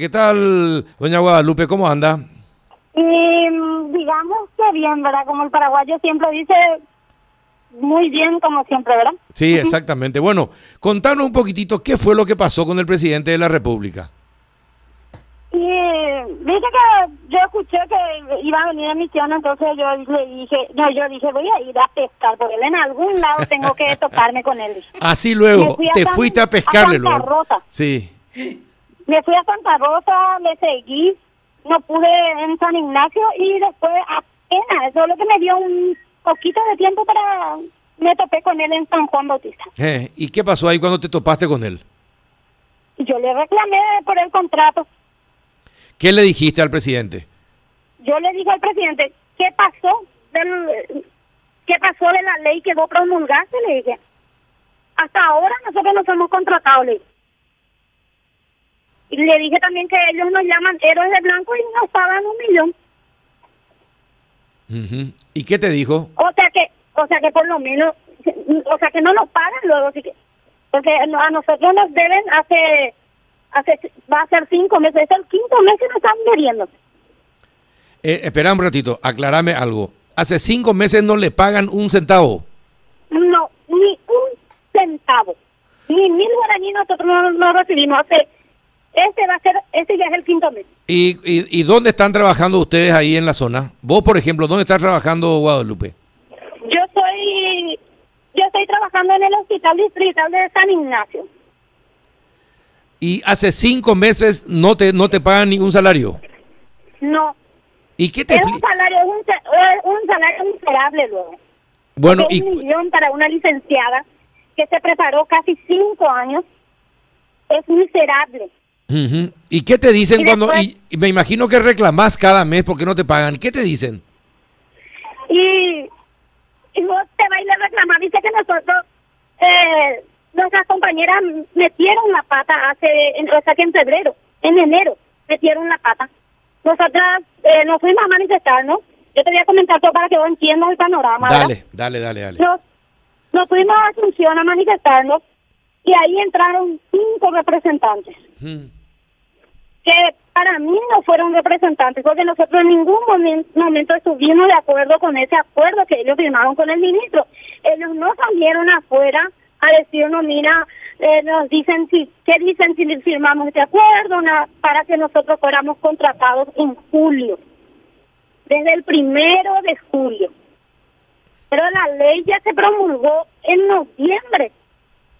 ¿Qué tal, doña Guadalupe? ¿Cómo anda? Mm, digamos que bien, ¿verdad? Como el paraguayo siempre dice, muy bien como siempre, ¿verdad? Sí, exactamente. Bueno, contanos un poquitito qué fue lo que pasó con el presidente de la República. Y dije que yo escuché que iba a venir a misión, entonces yo le dije, no, yo dije, voy a ir a pescar por él, en algún lado tengo que toparme con él. Así luego, te fuiste a pescarle, Santa Rosa. Sí. Me fui a Santa Rosa, le seguí, no pude en San Ignacio y después apenas, solo que me dio un poquito de tiempo para, me topé con él en San Juan Bautista. Eh, ¿Y qué pasó ahí cuando te topaste con él? Yo le reclamé por el contrato. ¿Qué le dijiste al presidente? Yo le dije al presidente, ¿qué pasó del, qué pasó de la ley que vos promulgaste? Le dije, hasta ahora nosotros nos hemos contratado, le dije. Y le dije también que ellos nos llaman héroes de blanco y nos pagan un millón. ¿Y qué te dijo? O sea que, o sea que por lo menos, o sea que no nos pagan luego, así que, porque a nosotros nos deben hace, hace, va a ser cinco meses, es el quinto mes que nos están debiendo. Eh, espera un ratito, aclarame algo. Hace cinco meses no le pagan un centavo. No, ni un centavo, ni mil guaraní nosotros no, no recibimos. Hace, este va a ser, este ya es el quinto mes. ¿Y, y, y dónde están trabajando ustedes ahí en la zona? Vos, por ejemplo, ¿dónde estás trabajando, Guadalupe? Yo soy, yo estoy trabajando en el hospital distrital de San Ignacio. Y hace cinco meses no te, no te pagan ningún salario. No, ¿Y qué te es un salario, un, un salario miserable luego. Bueno, y, un millón para una licenciada que se preparó casi cinco años es miserable. Ujú. ¿Y qué te dicen Y cuando.? después- Y, y me imagino que reclamás cada mes porque no te pagan. ¿Qué te dicen? Y, y vos te vas a ir a reclamar. Dice que nosotros, eh, nuestras compañeras metieron la pata hace, en, o sea que en febrero, en enero, metieron la pata. Nosotras eh, nos fuimos a manifestarnos. Yo te voy a comentar todo para que vos entiendas el panorama. ¿verdad? Dale, dale, dale, dale. Nos, nos fuimos a Asunción a manifestarnos y ahí entraron cinco representantes. Ujú. Que para mí no fueron representantes, porque nosotros en ningún momen- momento estuvimos de acuerdo con ese acuerdo que ellos firmaron con el ministro. Ellos no salieron afuera a decirnos, mira, eh, nos dicen si, ¿qué dicen si firmamos este acuerdo? Para que nosotros fuéramos contratados en julio, desde el primero de julio. Pero la ley ya se promulgó en noviembre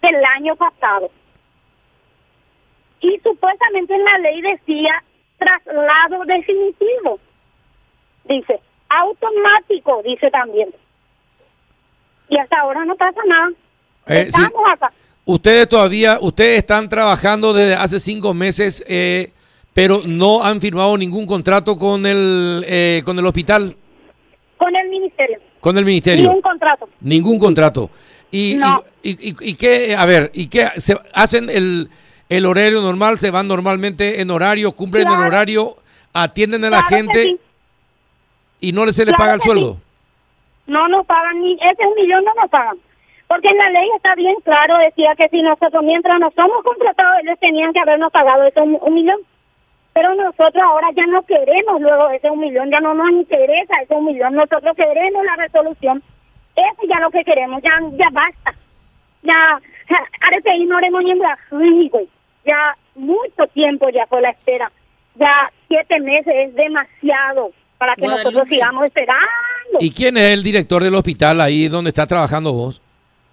del año pasado y supuestamente en la ley decía traslado definitivo. Dice, automático, dice también. Y hasta ahora no pasa nada. Eh, sí. Estamos acá. Ustedes todavía, ustedes están trabajando desde hace cinco meses, eh, pero no han firmado ningún contrato con el, eh, con el hospital, Con el ministerio. con el Ni ministerio. un contrato. Ningún contrato. Y, No. y, y, y- y qué, a ver, ¿y qué? ¿Se hacen el, el horario normal? ¿Se van normalmente en horario? ¿Cumplen el Claro. horario? ¿Atienden a la Claro gente? sí. ¿Y no se les Claro paga el sueldo? sí. No nos pagan ni ese un millón no nos pagan. Porque en la ley está bien claro, decía que si nosotros mientras no somos contratados, ellos tenían que habernos pagado ese un, un millón. Pero nosotros ahora ya no queremos luego ese un millón, ya no nos interesa ese un millón, nosotros queremos la resolución. Eso ya lo que queremos, ya ya basta. Ya, Arepeí no haremos ni güey. Ya mucho tiempo ya fue la espera. Ya siete meses es demasiado para que nosotros sigamos esperando. ¿Y quién es el director del hospital ahí donde está trabajando vos?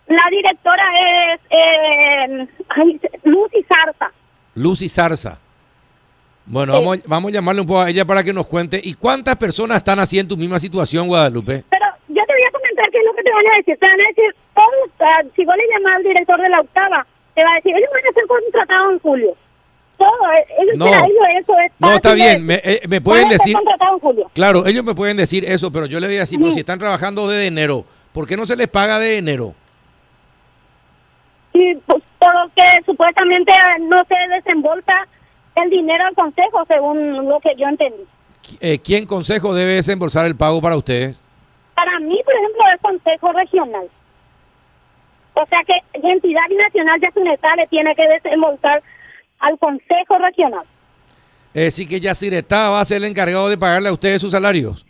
La directora es eh, ay, Lucy Zarza. Lucy Zarza. Bueno, Sí. vamos, vamos a llamarle un poco a ella para que nos cuente. ¿Y cuántas personas están así en tu misma situación, Guadalupe? Pero yo te voy a comentar qué es lo que te van a decir. Te van a decir, ¿cómo está? si vos le llamas al director de la octava, te va a decir, ellos van a ser contratados en julio. Todo, eh, ellos, No. eso es No, está bien. Me, eh, me pueden decir... contratados en julio. Claro, ellos me pueden decir eso, pero yo le voy a decir, si están trabajando desde enero, ¿por qué no se les paga de enero? Y pues, por lo que supuestamente no se desembolsa el dinero al consejo, según lo que yo entendí. Eh, ¿Quién consejo debe desembolsar el pago para ustedes? Para mí, por ejemplo, es consejo regional. O sea que la entidad nacional de Suneta le tiene que desembolsar al consejo regional. Es decir, que Yacireta va a ser el encargado de pagarle a ustedes sus salarios.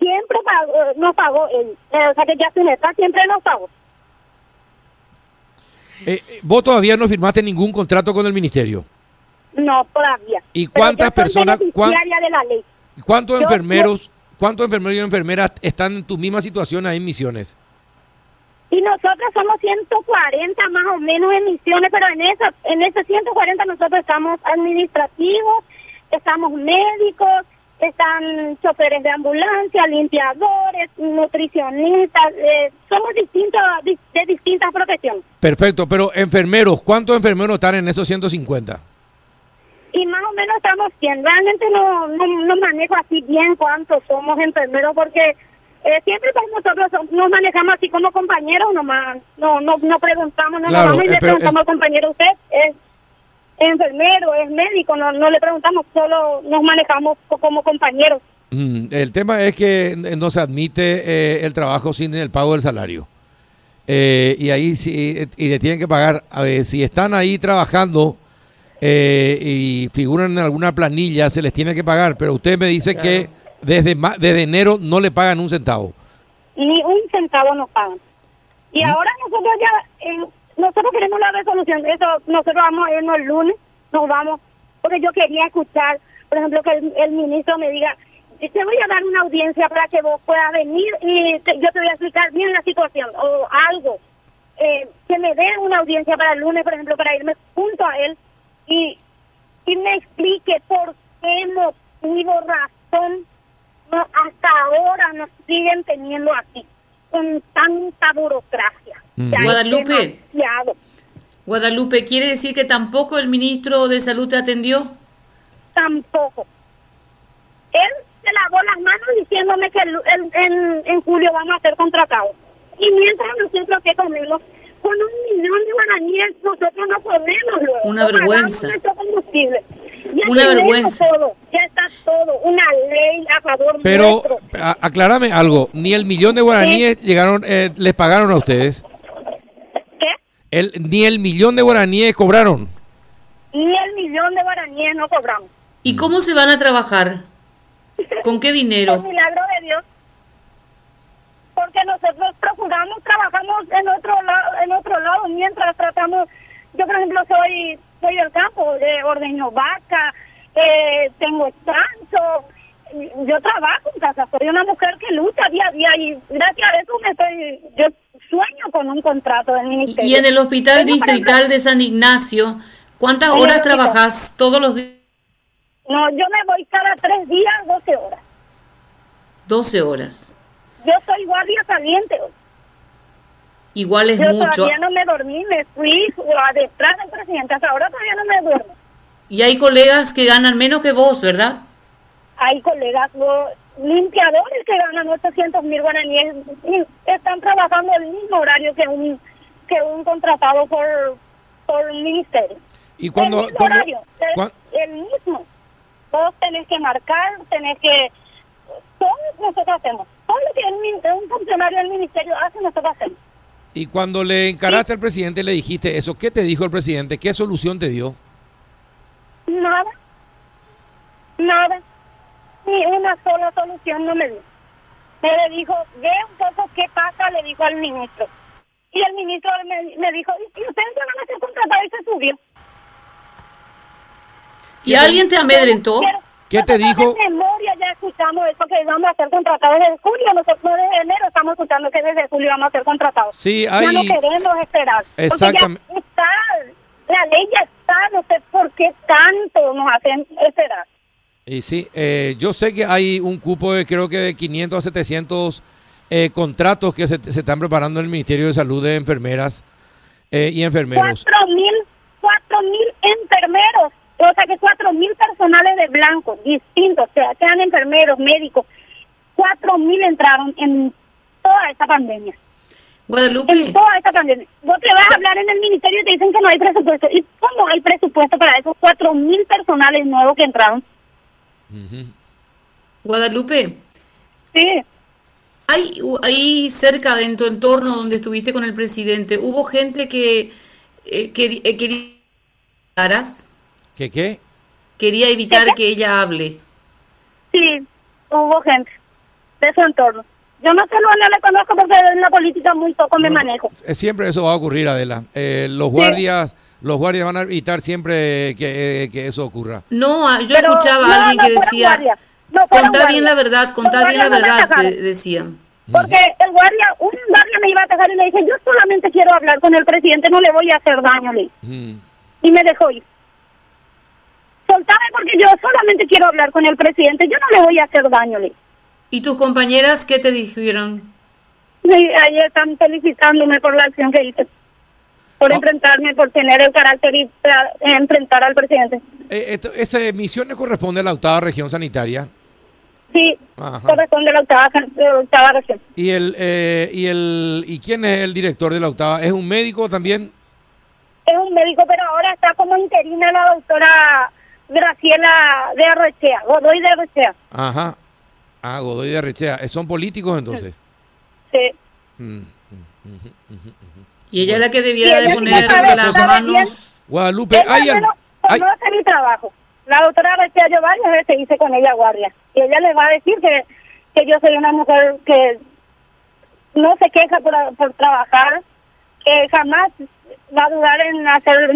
Siempre pagó, nos pagó él. Eh, o sea que Yacireta siempre nos pagó. Eh, eh, vos todavía no firmaste ningún contrato con el ministerio. No, todavía. ¿Y cuántas personas, cuán- de la ley. cuántos Yo- enfermeros, cuántos enfermeros y enfermeras están en tu misma situación ahí en Misiones? Y nosotros somos 140 más o menos en misiones, pero en esa, en ese 140 nosotros estamos administrativos, estamos médicos, están choferes de ambulancia, limpiadores, nutricionistas, eh, somos distintos di- de distintas profesiones. Perfecto, pero enfermeros, ¿cuántos enfermeros están en esos 150? Y más o menos estamos 100. Realmente no, no, no manejo así bien cuántos somos enfermeros porque eh, siempre nosotros nos manejamos así como compañeros nomás. No, no, no preguntamos, no Claro, y eh, le pero preguntamos el- al compañero, usted es enfermero, es médico, no, no le preguntamos, solo nos manejamos co- como compañeros. Mm, el tema es que n- no se admite eh, el trabajo sin el pago del salario. Eh, y ahí sí, y le tienen que pagar. A ver, si están ahí trabajando eh, y figuran en alguna planilla, se les tiene que pagar. Pero usted me dice que desde, desde enero no le pagan un centavo. Ni un centavo nos pagan. Y ahora nosotros ya, eh, nosotros queremos la resolución. Eso, nosotros vamos a irnos el lunes, nos vamos, porque yo quería escuchar, por ejemplo, que el, el ministro me diga, te voy a dar una audiencia para que vos puedas venir y te- yo te voy a explicar bien la situación o algo. Eh, que me den una audiencia para el lunes, por ejemplo, para irme junto a él y, y me explique por qué motivo, razón, no, hasta ahora nos siguen teniendo así, con tanta burocracia. Mm. Guadalupe. demasiado. Guadalupe, ¿quiere decir que tampoco el ministro de Salud te atendió? Tampoco. Él se lavó las manos diciéndome que el- el- en, en julio vamos a ser contratados. Y mientras nosotros que comemos, con un millón de guaraníes nosotros no comemos luego. Una vergüenza. combustible. Ya Una vergüenza. Todo, ya está todo, una ley a favor Pero nuestro. a- aclárame algo, ni el millón de guaraníes llegaron, eh, les pagaron a ustedes. ¿Qué? El, ni el millón de guaraníes cobraron. Ni el millón de guaraníes no cobramos. ¿Y cómo se van a trabajar? ¿Con qué Por dinero? milagro de Dios. Porque nosotros procuramos, trabajamos en otro lado, en otro lado, mientras tratamos, yo por ejemplo soy, soy del campo, de ordeño vaca, eh, tengo chancho, yo trabajo en casa, soy una mujer que lucha día a día y gracias a eso me estoy, yo sueño con un contrato del ministerio. y en el Hospital Tengo para- Distrital de San Ignacio, ¿cuántas horas trabajas todos los días? No, yo me voy cada tres días, 12 horas. 12 horas. Yo soy guardia saliente hoy. Igual es Yo mucho. todavía no me dormí, me fui a detrás del presidente. Hasta ahora todavía no me duermo. Y hay colegas que ganan menos que vos, ¿verdad? Hay colegas lo- limpiadores que ganan 800 mil guaraníes y están trabajando el mismo horario que un que un contratado por por un ministerio. Y cuando, el mismo cuando- horario, el, cuan- el mismo. Vos tenés que marcar, tenés que... Todo nosotros hacemos. Todo lo que el un funcionario del ministerio hace, nosotros hacemos. Y cuando le encaraste al presidente le dijiste eso, ¿qué te dijo el presidente? ¿Qué solución te dio? Nada. Nada. Ni una sola solución no me dio. Me le dijo, ve un poco qué pasa, le dijo al ministro. Y el ministro me, me dijo, y ustedes van a ser contratados y se subió. ¿Y alguien te amedrentó? Pero ¿Qué te dijo? En memoria ya escuchamos eso que vamos a ser contratados desde julio. Nosotros desde enero estamos escuchando que desde julio vamos a ser contratados. Sí, Ya no hay... queremos esperar. Exactamente. Porque ya está, la ley ya está, no sé por qué tanto nos hacen esperar. Y sí, eh, yo sé que hay un cupo de creo que de 500 a 700 eh, contratos que se, se están preparando en el Ministerio de Salud de enfermeras eh, y enfermeros. Cuatro mil, cuatro mil enfermeros, o sea que cuatro mil personales de blanco, distintos, o sea, sean enfermeros, médicos, cuatro mil entraron en toda esta pandemia. Guadalupe, En toda esta pandemia. Vos te vas a hablar en el ministerio y te dicen que no hay presupuesto. ¿Y cómo hay presupuesto para esos cuatro mil personales nuevos que entraron? Guadalupe, Sí, hay ahí cerca de en tu entorno donde estuviste con el presidente, ¿hubo gente que eh, queri- eh, quería... ¿Qué qué? quería evitar que ella hable. Sí, hubo gente de su entorno. Yo no sé, no le conozco porque en la política muy poco me manejo. Siempre eso va a ocurrir, Adela. Eh, los guardias... Los guardias van a evitar siempre que, que eso ocurra. No, ah, yo escuchaba a alguien que decía, contá bien la verdad, contá bien la verdad, decían. Porque el guardia, un guardia me iba a atacar y le dije, yo solamente quiero hablar con el presidente, no le voy a hacer daño, le. Y me dejó ir. Porque yo solamente quiero hablar con el presidente, yo no le voy a hacer daño, le. ¿Y tus compañeras qué te dijeron? Sí, ahí están felicitándome por la acción que hice. Por oh. enfrentarme, por tener el carácter y enfrentar al presidente. Eh, ¿Esa emisión le corresponde a la octava región sanitaria? Sí, corresponde a la octava, la octava región. ¿Y, el, eh, y, el, ¿Y quién es el director de la octava? ¿Es un médico también? Es un médico, pero ahora está como interina la doctora Graciela de Arrechea, Godoy de Arrechea. Ajá. Ah, Godoy de Arrechea. ¿Son políticos entonces? Sí. Mm, mm, mm, y ella es la que debiera de poner las manos... Guadalupe, hay... No, no hace mi trabajo. La doctora Arrechea yo varias veces hice con ella guardia y ella le va a decir que, que yo soy una mujer que no se queja por, por trabajar, que jamás va a dudar en hacer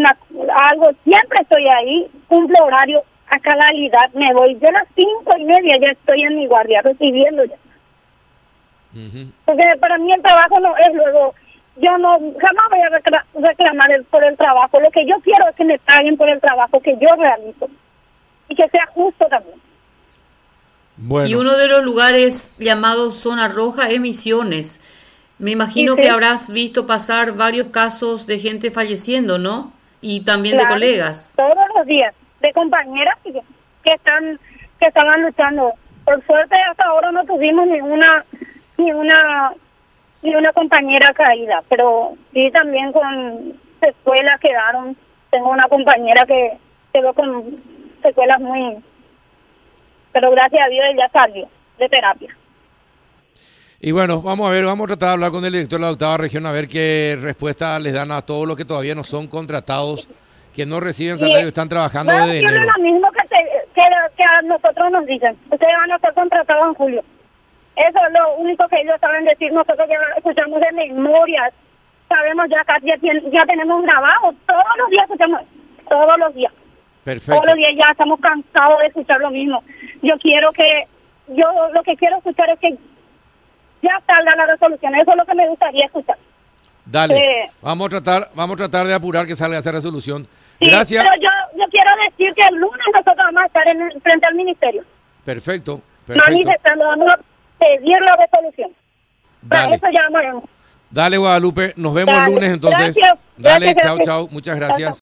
algo, siempre estoy ahí, cumplo horario a cabalidad, me voy, yo a las cinco y media ya estoy en mi guardia recibiendo ya. Porque para mí el trabajo no es luego, yo no, jamás voy a reclamar por el trabajo, lo que yo quiero es que me paguen por el trabajo que yo realizo y que sea justo también. Y uno de los lugares llamados Zona Roja es Misiones. Me imagino que habrás visto pasar varios casos de gente falleciendo, ¿no? Y también de colegas. Todos los días, de compañeras que, están que estaban luchando. Por suerte hasta ahora no tuvimos ninguna ni una ni una compañera caída, pero sí también con secuelas quedaron. Tengo una compañera que quedó con secuelas muy pero gracias a Dios ya salió de terapia. Y bueno, vamos a ver, vamos a tratar de hablar con el director de la octava región a ver qué respuesta les dan a todos los que todavía no son contratados, que no reciben salario y están trabajando desde enero. Es lo mismo que, que, a nosotros nos dicen, ustedes van a ser contratados en julio. Eso es lo único que ellos saben decir, nosotros ya escuchamos de memoria, sabemos ya, ya, ya tenemos grabado, todos los días escuchamos, todos los días. Todos los días ya estamos cansados de escuchar lo mismo. Yo quiero que, yo lo que quiero escuchar es que ya salga la resolución. Eso es lo que me gustaría escuchar. Dale, eh, vamos a tratar, vamos a tratar de apurar que salga esa resolución. Gracias. Pero yo, yo quiero decir que el lunes nosotros vamos a estar en, frente al ministerio. Perfecto, perfecto. Manifestando, vamos a pedir la resolución. Dale. Para eso ya Dale, Guadalupe, nos vemos el lunes entonces. Gracias. Dale, chao, chao, muchas gracias.